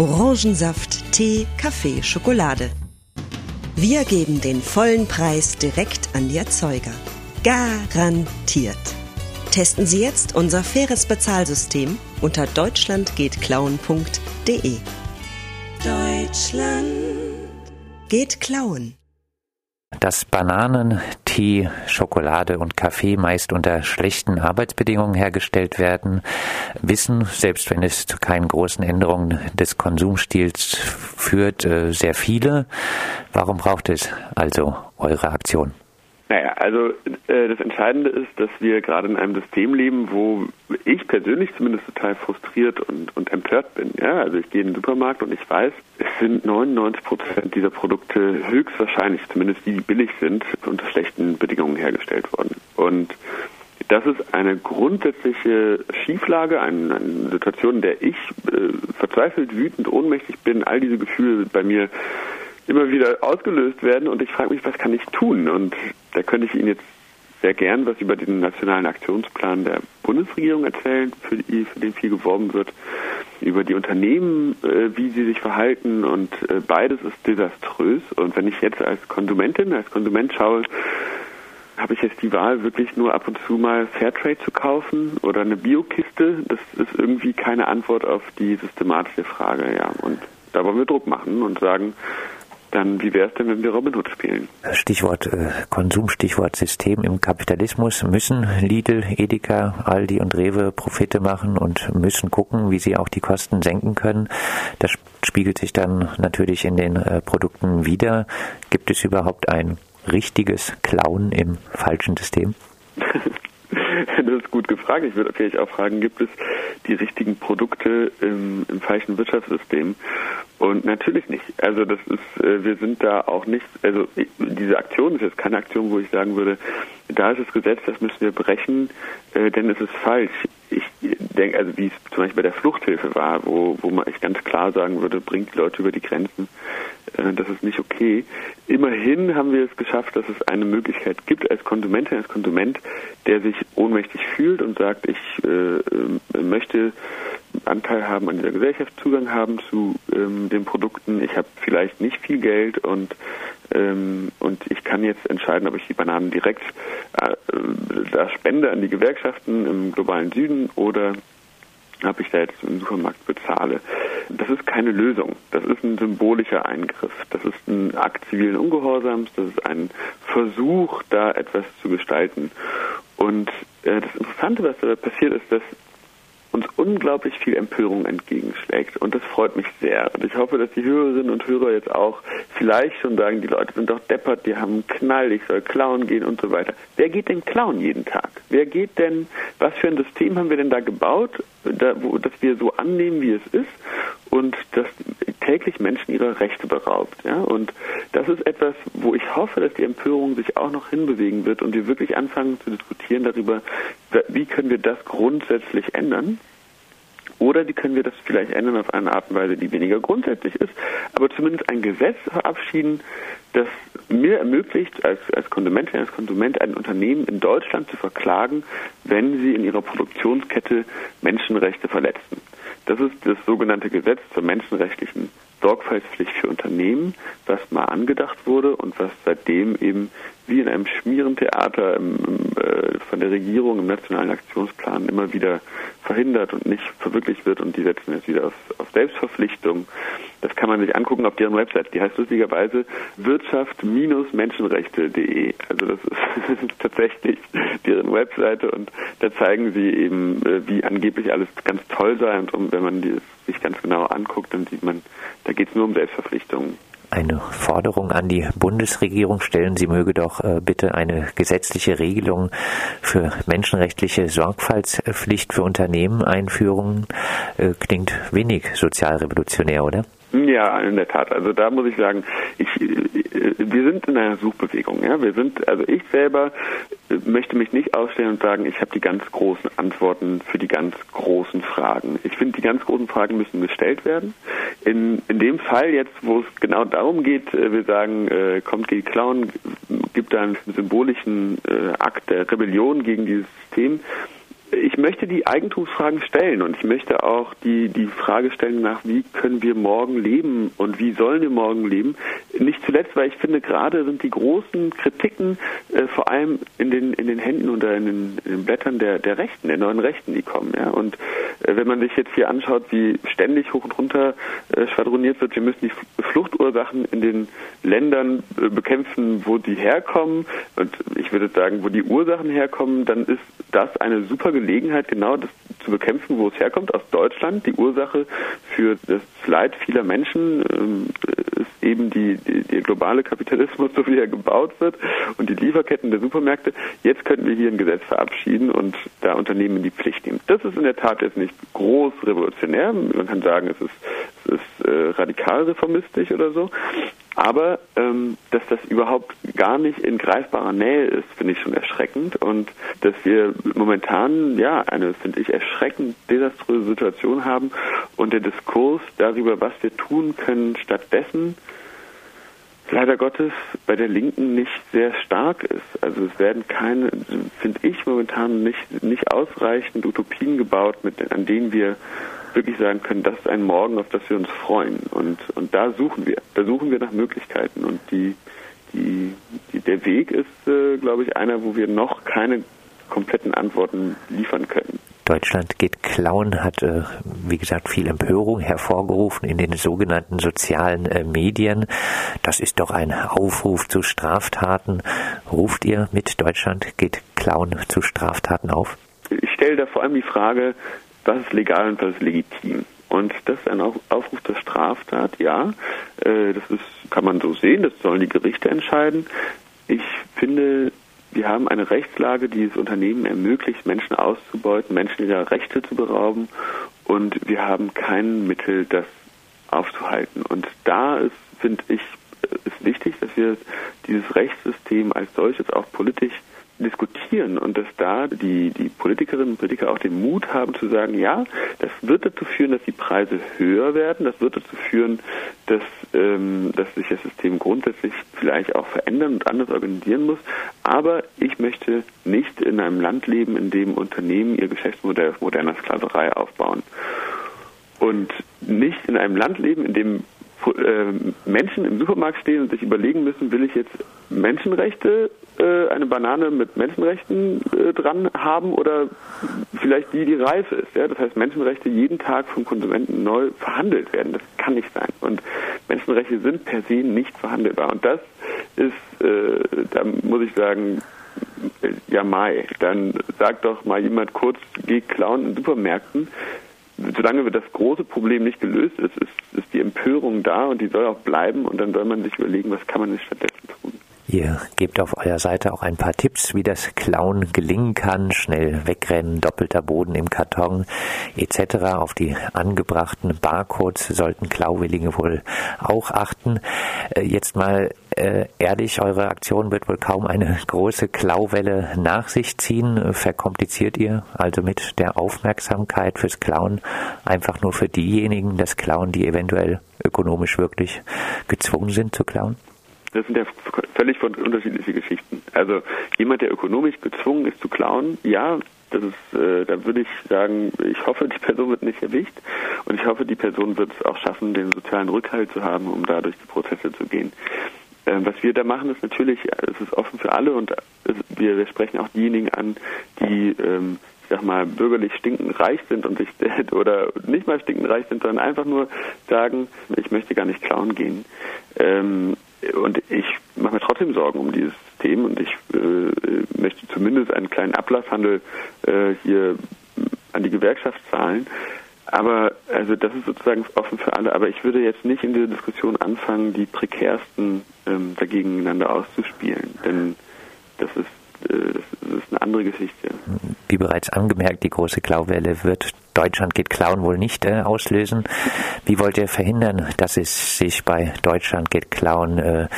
Orangensaft, Tee, Kaffee, Schokolade. Wir geben den vollen Preis direkt an die Erzeuger. Garantiert. Testen Sie jetzt unser faires Bezahlsystem unter deutschlandgehtklauen.de. Deutschland geht klauen. Dass Bananen, Tee, Schokolade und Kaffee meist unter schlechten Arbeitsbedingungen hergestellt werden, wissen, selbst wenn es zu keinen großen Änderungen des Konsumstils führt, äh, sehr viele. Warum braucht es also eure Aktion? Naja, also äh, das Entscheidende ist, dass wir gerade in einem System leben, wo ich persönlich zumindest total frustriert und, und empört bin. Ja, also ich gehe in den Supermarkt und ich weiß, es sind 99 Prozent dieser Produkte höchstwahrscheinlich, zumindest die, die billig sind, unter schlechten Bedingungen hergestellt worden. Und das ist eine grundsätzliche Schieflage, eine, eine Situation, in der ich äh, verzweifelt, wütend, ohnmächtig bin. All diese Gefühle bei mir immer wieder ausgelöst werden und ich frage mich, was kann ich tun? Und da könnte ich Ihnen jetzt sehr gern was über den nationalen Aktionsplan der Bundesregierung erzählen, für, die, für den viel geworben wird, über die Unternehmen, äh, wie sie sich verhalten und äh, beides ist desaströs. Und wenn ich jetzt als Konsumentin, als Konsument schaue, habe ich jetzt die Wahl, wirklich nur ab und zu mal Fairtrade zu kaufen oder eine Biokiste? Das ist irgendwie keine Antwort auf die systematische Frage, ja. Und da wollen wir Druck machen und sagen, dann wie wäre es denn, wenn wir Robin Hood spielen? Stichwort äh, Konsum, Stichwort System im Kapitalismus. Müssen Lidl, Edeka, Aldi und Rewe Profite machen und müssen gucken, wie sie auch die Kosten senken können. Das spiegelt sich dann natürlich in den äh, Produkten wieder. Gibt es überhaupt ein richtiges Klauen im falschen System? Das ist gut gefragt. Ich würde natürlich auch fragen, gibt es die richtigen Produkte im, im falschen Wirtschaftssystem? Und natürlich nicht. Also das ist, äh, wir sind da auch nicht, also diese Aktion ist jetzt keine Aktion, wo ich sagen würde, da ist das Gesetz, das müssen wir brechen, äh, denn es ist falsch. Ich denke, also wie es zum Beispiel bei der Fluchthilfe war, wo, wo man ich ganz klar sagen würde, bringt die Leute über die Grenzen, äh, das ist nicht okay. Immerhin haben wir es geschafft, dass es eine Möglichkeit gibt als Konsumentin, als Konsument, der sich ohnmächtig fühlt und sagt, ich äh, möchte Anteil haben an dieser Gesellschaft, Zugang haben zu ähm, den Produkten. Ich habe vielleicht nicht viel Geld und ähm, und ich kann jetzt entscheiden, ob ich die Bananen direkt äh, da spende an die Gewerkschaften im globalen Süden oder ob ich da jetzt im Supermarkt bezahle. Das ist keine Lösung. Das ist ein symbolischer Eingriff. Das ist ein Akt zivilen Ungehorsams. Das ist ein Versuch, da etwas zu gestalten. Und äh, das Interessante, was da passiert, ist, dass unglaublich viel Empörung entgegenschlägt. Und das freut mich sehr. Und ich hoffe, dass die Hörerinnen und Hörer jetzt auch vielleicht schon sagen, die Leute sind doch deppert, die haben einen Knall, ich soll klauen gehen und so weiter. Wer geht denn klauen jeden Tag? Wer geht denn, was für ein System haben wir denn da gebaut, da, wo, dass wir so annehmen, wie es ist und dass täglich Menschen ihrer Rechte beraubt. Ja? Und das ist etwas, wo ich hoffe, dass die Empörung sich auch noch hinbewegen wird und wir wirklich anfangen zu diskutieren darüber, wie können wir das grundsätzlich ändern. Oder wie können wir das vielleicht ändern auf eine Art und Weise, die weniger grundsätzlich ist, aber zumindest ein Gesetz verabschieden, das mir ermöglicht, als, als Konsumentin, als Konsument ein Unternehmen in Deutschland zu verklagen, wenn sie in ihrer Produktionskette Menschenrechte verletzen. Das ist das sogenannte Gesetz zur menschenrechtlichen Sorgfaltspflicht für Unternehmen, was mal angedacht wurde und was seitdem eben wie in einem Schmierentheater im, im, äh, von der Regierung im nationalen Aktionsplan immer wieder verhindert und nicht verwirklicht wird und die setzen jetzt wieder auf, auf Selbstverpflichtung. Das kann man sich angucken auf deren Website. Die heißt lustigerweise wirtschaft-menschenrechte.de. Also das ist, tatsächlich deren Webseite und da zeigen sie eben, äh, wie angeblich alles ganz toll sei und um, wenn man die, sich ganz genau anguckt, dann sieht man, da geht es nur um Selbstverpflichtungen eine Forderung an die Bundesregierung stellen, sie möge doch äh, bitte eine gesetzliche Regelung für menschenrechtliche Sorgfaltspflicht für Unternehmen einführen. Äh, klingt wenig sozialrevolutionär, oder? Ja, in der Tat. Also da muss ich sagen, ich, äh, wir sind in einer Suchbewegung. Ja, wir sind, also ich selber möchte mich nicht ausstellen und sagen, ich habe die ganz großen Antworten für die ganz großen Fragen. Ich finde, die ganz großen Fragen müssen gestellt werden. In, in dem Fall jetzt, wo es genau darum geht, äh, wir sagen, äh, kommt gegen Clown, gibt da einen symbolischen äh, Akt der Rebellion gegen dieses System. Ich möchte die Eigentumsfragen stellen und ich möchte auch die, die Frage stellen nach, wie können wir morgen leben und wie sollen wir morgen leben. Nicht zuletzt, weil ich finde, gerade sind die großen Kritiken äh, vor allem in den, in den Händen oder in den, in den Blättern der, der Rechten, der neuen Rechten, die kommen. Ja? Und äh, wenn man sich jetzt hier anschaut, wie ständig hoch und runter äh, schwadroniert wird, wir müssen die Fluchtursachen in den Ländern äh, bekämpfen, wo die herkommen. Und ich würde sagen, wo die Ursachen herkommen, dann ist das eine super Gelegenheit, genau das zu bekämpfen, wo es herkommt, aus Deutschland. Die Ursache für das Leid vieler Menschen ähm, ist eben die, die, der globale Kapitalismus, so wie er gebaut wird und die Lieferketten der Supermärkte. Jetzt könnten wir hier ein Gesetz verabschieden und da Unternehmen in die Pflicht nehmen. Das ist in der Tat jetzt nicht groß revolutionär. Man kann sagen, es ist, es ist äh, radikal reformistisch oder so. Aber ähm, dass das überhaupt gar nicht in greifbarer Nähe ist, finde ich schon erschreckend. Und dass wir momentan ja eine, finde ich, erschreckend desaströse Situation haben und der Diskurs darüber, was wir tun können, stattdessen leider Gottes bei der Linken nicht sehr stark ist. Also es werden keine, finde ich momentan nicht, nicht ausreichend Utopien gebaut, mit, an denen wir wirklich sagen können, das ist ein Morgen, auf das wir uns freuen. Und, und da suchen wir. Da suchen wir nach Möglichkeiten. Und die, die, die der Weg ist, äh, glaube ich, einer, wo wir noch keine kompletten Antworten liefern können. Deutschland geht klauen hat, äh, wie gesagt, viel Empörung hervorgerufen in den sogenannten sozialen äh, Medien. Das ist doch ein Aufruf zu Straftaten. Ruft ihr mit Deutschland geht klauen zu Straftaten auf? Ich stelle da vor allem die Frage, was ist legal und was ist legitim? Und das ist ein Aufruf zur Straftat, ja. Äh, das ist, kann man so sehen, das sollen die Gerichte entscheiden. Ich finde, wir haben eine Rechtslage, die es Unternehmen ermöglicht, Menschen auszubeuten, Menschen ihrer Rechte zu berauben. Und wir haben kein Mittel, das aufzuhalten. Und da ist, finde ich, ist wichtig, dass wir dieses Rechtssystem als solches auch politisch diskutieren und dass da die, die Politikerinnen und Politiker auch den Mut haben zu sagen, ja, das wird dazu führen, dass die Preise höher werden, das wird dazu führen, dass, ähm, dass sich das System grundsätzlich vielleicht auch verändern und anders organisieren muss. Aber ich möchte nicht in einem Land leben, in dem Unternehmen ihr Geschäftsmodell auf moderner Sklaverei aufbauen. Und nicht in einem Land leben, in dem Menschen im Supermarkt stehen und sich überlegen müssen, will ich jetzt Menschenrechte, äh, eine Banane mit Menschenrechten äh, dran haben oder vielleicht die, die reif ist. Das heißt, Menschenrechte jeden Tag vom Konsumenten neu verhandelt werden. Das kann nicht sein. Und Menschenrechte sind per se nicht verhandelbar. Und das ist, äh, da muss ich sagen, ja Mai, dann sagt doch mal jemand kurz, geh klauen in Supermärkten solange das große Problem nicht gelöst ist, ist, ist die Empörung da und die soll auch bleiben und dann soll man sich überlegen, was kann man denn stattdessen tun. Ihr gebt auf eurer Seite auch ein paar Tipps, wie das Klauen gelingen kann. Schnell wegrennen, doppelter Boden im Karton etc. Auf die angebrachten Barcodes sollten Klauwillige wohl auch achten. Äh, jetzt mal äh, ehrlich, eure Aktion wird wohl kaum eine große Klauwelle nach sich ziehen. Verkompliziert ihr also mit der Aufmerksamkeit fürs Klauen einfach nur für diejenigen das Klauen, die eventuell ökonomisch wirklich gezwungen sind zu klauen? Das sind ja völlig unterschiedliche Geschichten. Also jemand, der ökonomisch gezwungen ist zu klauen, ja, das ist, äh, da würde ich sagen, ich hoffe, die Person wird nicht erwischt und ich hoffe, die Person wird es auch schaffen, den sozialen Rückhalt zu haben, um da durch die Prozesse zu gehen. Ähm, was wir da machen, ist natürlich, es ist offen für alle und es, wir, wir sprechen auch diejenigen an, die ähm, ich sag mal, bürgerlich stinkend reich sind und sich oder nicht mal stinkend reich sind, sondern einfach nur sagen, ich möchte gar nicht klauen gehen. Ähm, und ich mache mir trotzdem Sorgen um dieses System und ich äh, möchte zumindest einen kleinen Ablasshandel äh, hier an die Gewerkschaft zahlen. Aber also das ist sozusagen offen für alle. Aber ich würde jetzt nicht in dieser Diskussion anfangen, die prekärsten ähm, dagegeneinander auszuspielen, denn das ist, äh, das ist eine andere Geschichte. Wie bereits angemerkt, die große Klauwelle wird Deutschland geht Klauen wohl nicht äh, auslösen. Wie wollt ihr verhindern, dass es sich bei Deutschland geht Klauen äh,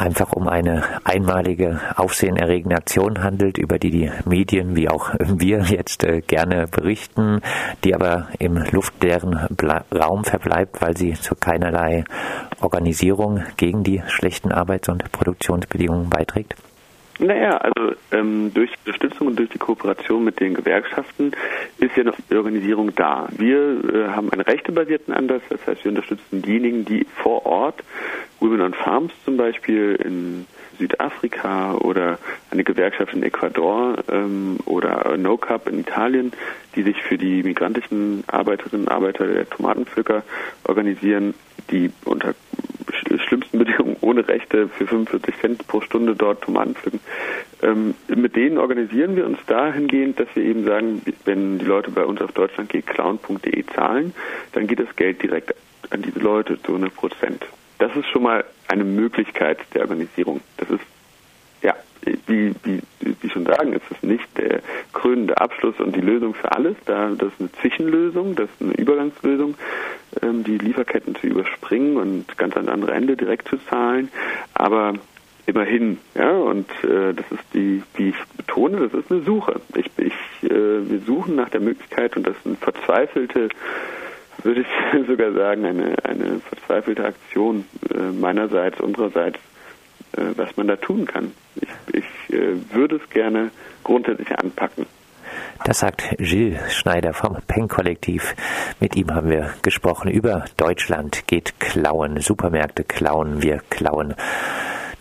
einfach um eine einmalige, aufsehenerregende Aktion handelt, über die die Medien wie auch wir jetzt äh, gerne berichten, die aber im luftleeren Ble Raum verbleibt, weil sie zu keinerlei Organisierung gegen die schlechten Arbeits- und Produktionsbedingungen beiträgt? Naja, also ähm, durch Unterstützung und durch die Kooperation mit den Gewerkschaften ist ja noch die Organisierung da. Wir äh, haben einen rechtebasierten Ansatz, das heißt, wir unterstützen diejenigen, die vor Ort, Women on Farms zum Beispiel in Südafrika oder eine Gewerkschaft in Ecuador ähm, oder NoCap in Italien, die sich für die migrantischen Arbeiterinnen und Arbeiter der Tomatenpflücker organisieren, die unter Bedingungen ohne Rechte für 45 Cent pro Stunde dort Tomaten pflücken. Ähm, mit denen organisieren wir uns dahingehend, dass wir eben sagen, wenn die Leute bei uns auf deutschlandgehtclown.de zahlen, dann geht das Geld direkt an diese Leute zu 100 Prozent. Das ist schon mal eine Möglichkeit der Organisierung. Das ist wie, wie, wie schon sagen, ist es nicht der krönende Abschluss und die Lösung für alles. Da, das ist eine Zwischenlösung, das ist eine Übergangslösung, ähm, die Lieferketten zu überspringen und ganz an andere Ende direkt zu zahlen. Aber immerhin, ja, und äh, das ist die, wie ich betone, das ist eine Suche. Ich, ich, äh, wir suchen nach der Möglichkeit und das ist eine verzweifelte würde ich sogar sagen, eine, eine verzweifelte Aktion äh, meinerseits, unsererseits, äh, was man da tun kann. Ich, ich äh, würde es gerne grundsätzlich anpacken. Das sagt Gilles Schneider vom Peng-Kollektiv. Mit ihm haben wir gesprochen über Deutschland geht klauen, Supermärkte klauen, wir klauen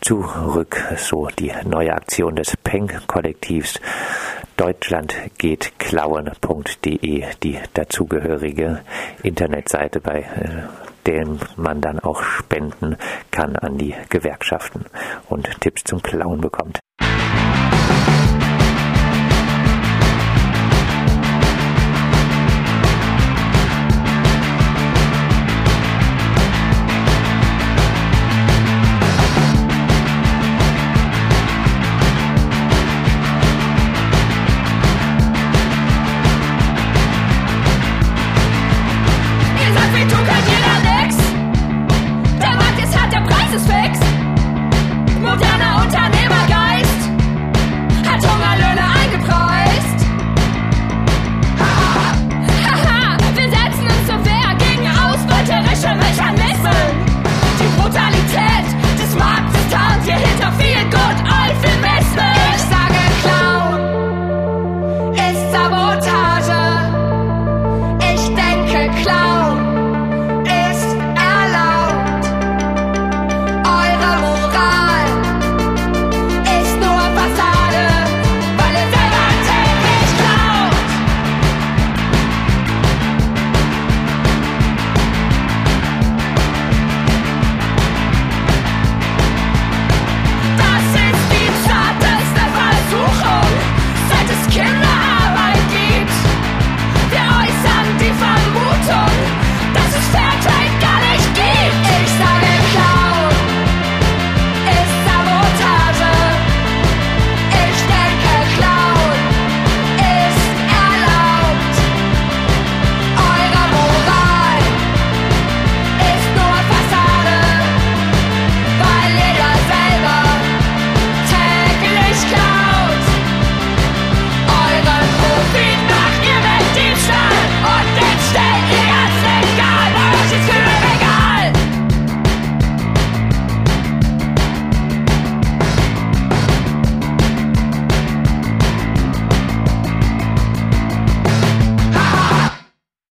zurück. So die neue Aktion des Peng-Kollektivs. Deutschland geht klauen.de, die dazugehörige Internetseite, bei dem man dann auch spenden kann an die Gewerkschaften und Tipps zum Klauen bekommt.